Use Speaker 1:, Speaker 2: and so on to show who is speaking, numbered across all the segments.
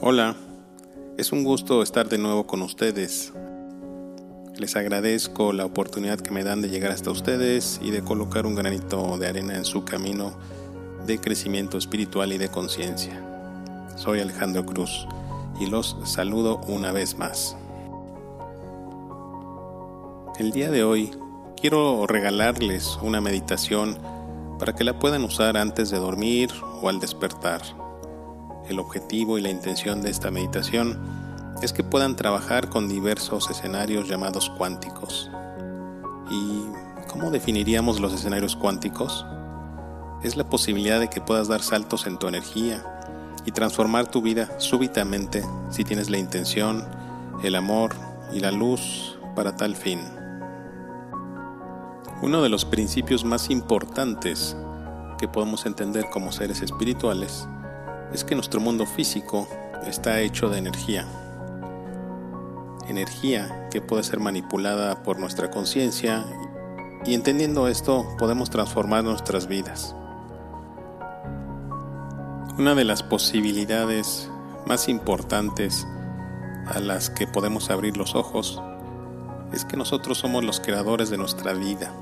Speaker 1: Hola, es un gusto estar de nuevo con ustedes. Les agradezco la oportunidad que me dan de llegar hasta ustedes y de colocar un granito de arena en su camino de crecimiento espiritual y de conciencia. Soy Alejandro Cruz y los saludo una vez más. El día de hoy quiero regalarles una meditación para que la puedan usar antes de dormir o al despertar. El objetivo y la intención de esta meditación es que puedan trabajar con diversos escenarios llamados cuánticos. ¿Y cómo definiríamos los escenarios cuánticos? Es la posibilidad de que puedas dar saltos en tu energía y transformar tu vida súbitamente si tienes la intención, el amor y la luz para tal fin. Uno de los principios más importantes que podemos entender como seres espirituales es que nuestro mundo físico está hecho de energía. Energía que puede ser manipulada por nuestra conciencia y entendiendo esto podemos transformar nuestras vidas. Una de las posibilidades más importantes a las que podemos abrir los ojos es que nosotros somos los creadores de nuestra vida.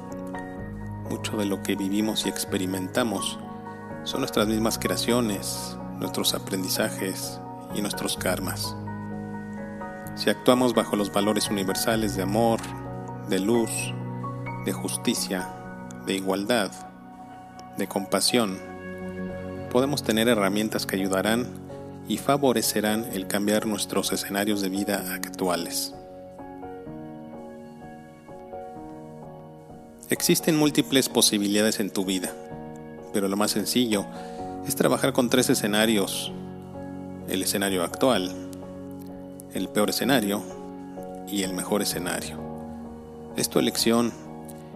Speaker 1: Mucho de lo que vivimos y experimentamos son nuestras mismas creaciones, nuestros aprendizajes y nuestros karmas. Si actuamos bajo los valores universales de amor, de luz, de justicia, de igualdad, de compasión, podemos tener herramientas que ayudarán y favorecerán el cambiar nuestros escenarios de vida actuales. Existen múltiples posibilidades en tu vida, pero lo más sencillo es trabajar con tres escenarios. El escenario actual, el peor escenario y el mejor escenario. Es tu elección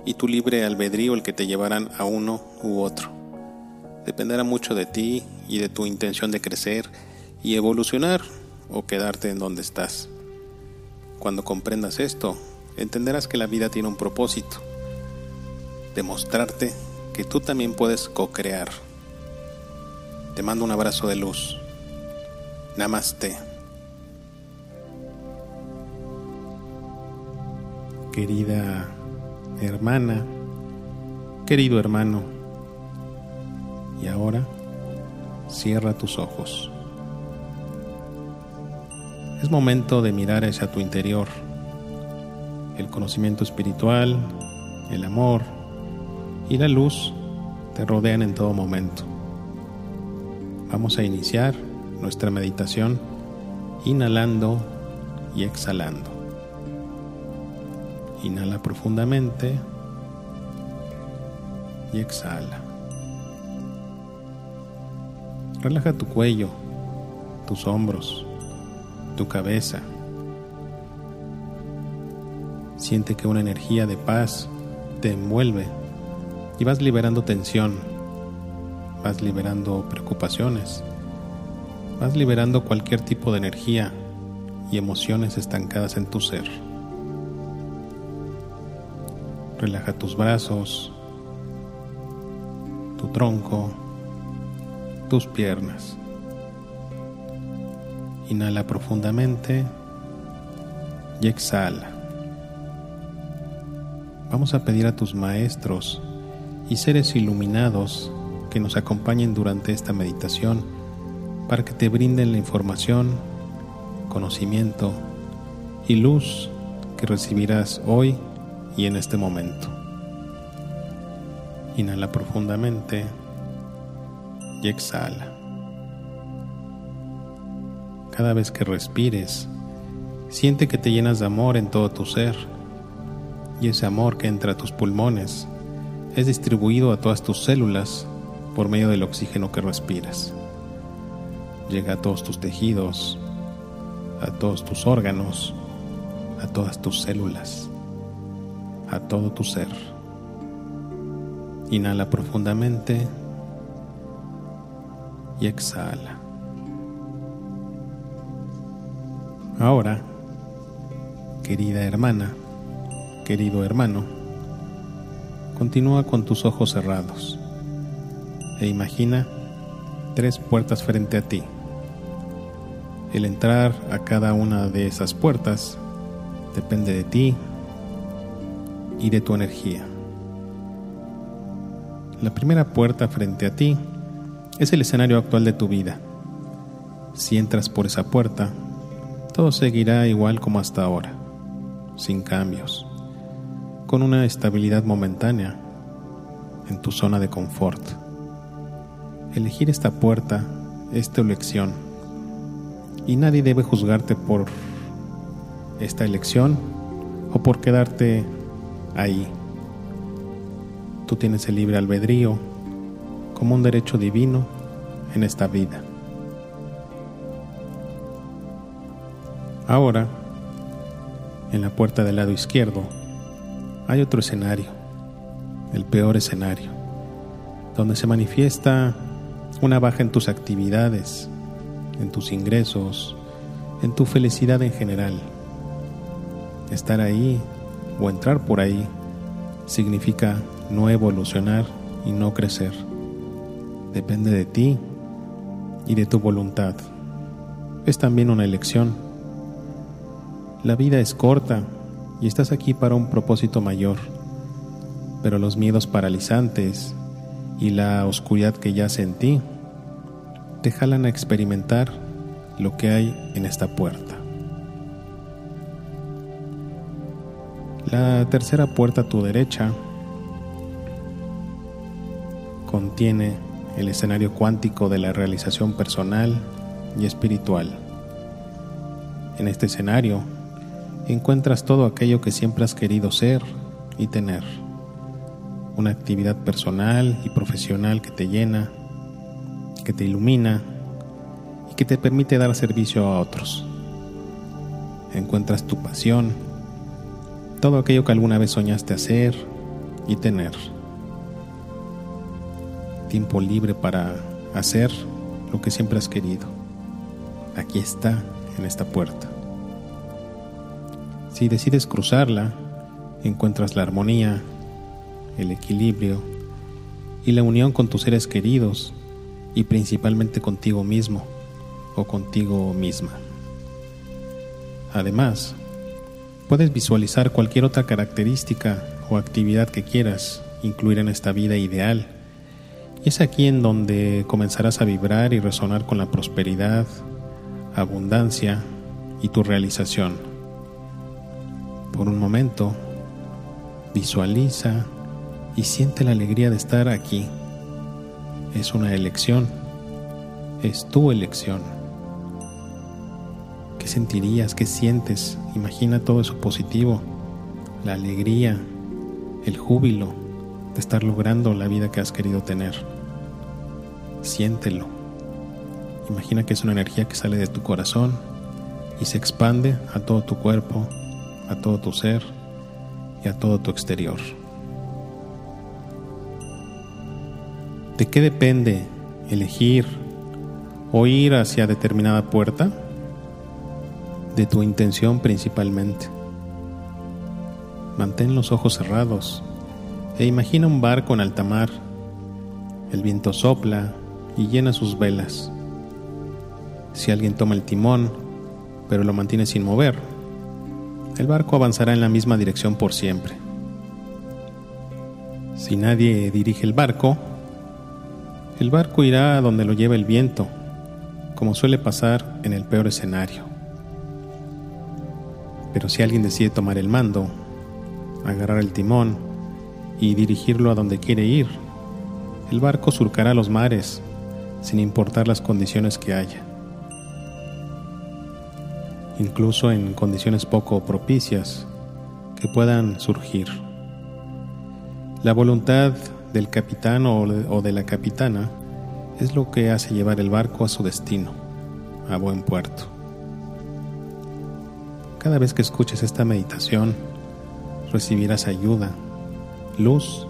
Speaker 1: y tu libre albedrío el que te llevarán a uno u otro. Dependerá mucho de ti y de tu intención de crecer y evolucionar o quedarte en donde estás. Cuando comprendas esto, entenderás que la vida tiene un propósito demostrarte que tú también puedes co-crear. Te mando un abrazo de luz. Namaste. Querida hermana, querido hermano, y ahora cierra tus ojos. Es momento de mirar hacia tu interior. El conocimiento espiritual, el amor, y la luz te rodean en todo momento. Vamos a iniciar nuestra meditación inhalando y exhalando. Inhala profundamente y exhala. Relaja tu cuello, tus hombros, tu cabeza. Siente que una energía de paz te envuelve y vas liberando tensión, vas liberando preocupaciones, vas liberando cualquier tipo de energía y emociones estancadas en tu ser. Relaja tus brazos, tu tronco, tus piernas. Inhala profundamente y exhala. Vamos a pedir a tus maestros y seres iluminados que nos acompañen durante esta meditación para que te brinden la información, conocimiento y luz que recibirás hoy y en este momento. Inhala profundamente y exhala. Cada vez que respires, siente que te llenas de amor en todo tu ser y ese amor que entra a tus pulmones es distribuido a todas tus células por medio del oxígeno que respiras. Llega a todos tus tejidos, a todos tus órganos, a todas tus células, a todo tu ser. Inhala profundamente y exhala. Ahora, querida hermana, querido hermano, Continúa con tus ojos cerrados e imagina tres puertas frente a ti. El entrar a cada una de esas puertas depende de ti y de tu energía. La primera puerta frente a ti es el escenario actual de tu vida. Si entras por esa puerta, todo seguirá igual como hasta ahora, sin cambios, con una estabilidad momentánea en tu zona de confort. Elegir esta puerta es tu elección y nadie debe juzgarte por esta elección o por quedarte ahí. Tú tienes el libre albedrío como un derecho divino en esta vida. Ahora, en la puerta del lado izquierdo, hay otro escenario, el peor escenario, donde se manifiesta una baja en tus actividades, en tus ingresos, en tu felicidad en general. Estar ahí o entrar por ahí significa no evolucionar y no crecer. Depende de ti y de tu voluntad. Es también una elección. La vida es corta y estás aquí para un propósito mayor, pero los miedos paralizantes y la oscuridad que yace en ti te jalan a experimentar lo que hay en esta puerta. La tercera puerta a tu derecha contiene el escenario cuántico de la realización personal y espiritual. En este escenario encuentras todo aquello que siempre has querido ser y tener. Una actividad personal y profesional que te llena que te ilumina y que te permite dar servicio a otros. Encuentras tu pasión, todo aquello que alguna vez soñaste hacer y tener. Tiempo libre para hacer lo que siempre has querido. Aquí está, en esta puerta. Si decides cruzarla, encuentras la armonía, el equilibrio y la unión con tus seres queridos y principalmente contigo mismo o contigo misma. Además, puedes visualizar cualquier otra característica o actividad que quieras incluir en esta vida ideal. Y es aquí en donde comenzarás a vibrar y resonar con la prosperidad, abundancia y tu realización. Por un momento, visualiza y siente la alegría de estar aquí es una elección, es tu elección. ¿Qué sentirías? ¿Qué sientes? Imagina todo eso positivo, la alegría, el júbilo de estar logrando la vida que has querido tener. Siéntelo. Imagina que es una energía que sale de tu corazón y se expande a todo tu cuerpo, a todo tu ser y a todo tu exterior. ¿De qué depende elegir o ir hacia determinada puerta? De tu intención principalmente. Mantén los ojos cerrados e imagina un barco en alta mar. El viento sopla y llena sus velas. Si alguien toma el timón, pero lo mantiene sin mover, el barco avanzará en la misma dirección por siempre. Si nadie dirige el barco, el barco irá a donde lo lleva el viento, como suele pasar en el peor escenario. Pero si alguien decide tomar el mando, agarrar el timón y dirigirlo a donde quiere ir, el barco surcará los mares sin importar las condiciones que haya. Incluso en condiciones poco propicias que puedan surgir. La voluntad del capitán o de la capitana es lo que hace llevar el barco a su destino, a buen puerto. Cada vez que escuches esta meditación, recibirás ayuda, luz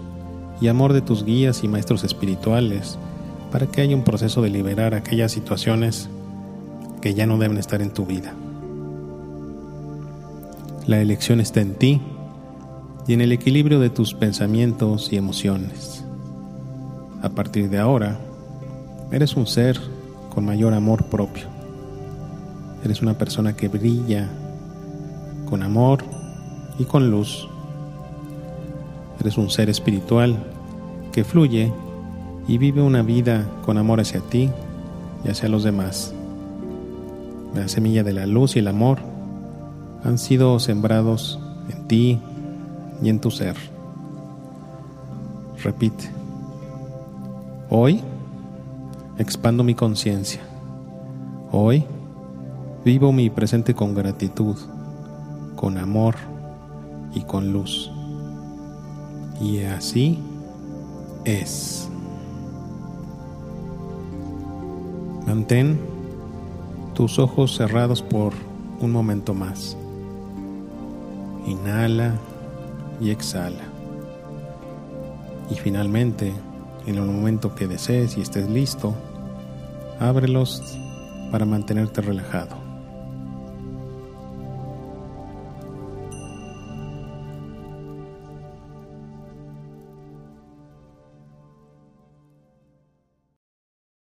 Speaker 1: y amor de tus guías y maestros espirituales para que haya un proceso de liberar aquellas situaciones que ya no deben estar en tu vida. La elección está en ti y en el equilibrio de tus pensamientos y emociones. A partir de ahora, eres un ser con mayor amor propio. Eres una persona que brilla con amor y con luz. Eres un ser espiritual que fluye y vive una vida con amor hacia ti y hacia los demás. La semilla de la luz y el amor han sido sembrados en ti y en tu ser. Repite. Hoy expando mi conciencia. Hoy vivo mi presente con gratitud, con amor y con luz. Y así es. Mantén tus ojos cerrados por un momento más. Inhala y exhala. Y finalmente, en el momento que desees y estés listo, ábrelos para mantenerte relajado.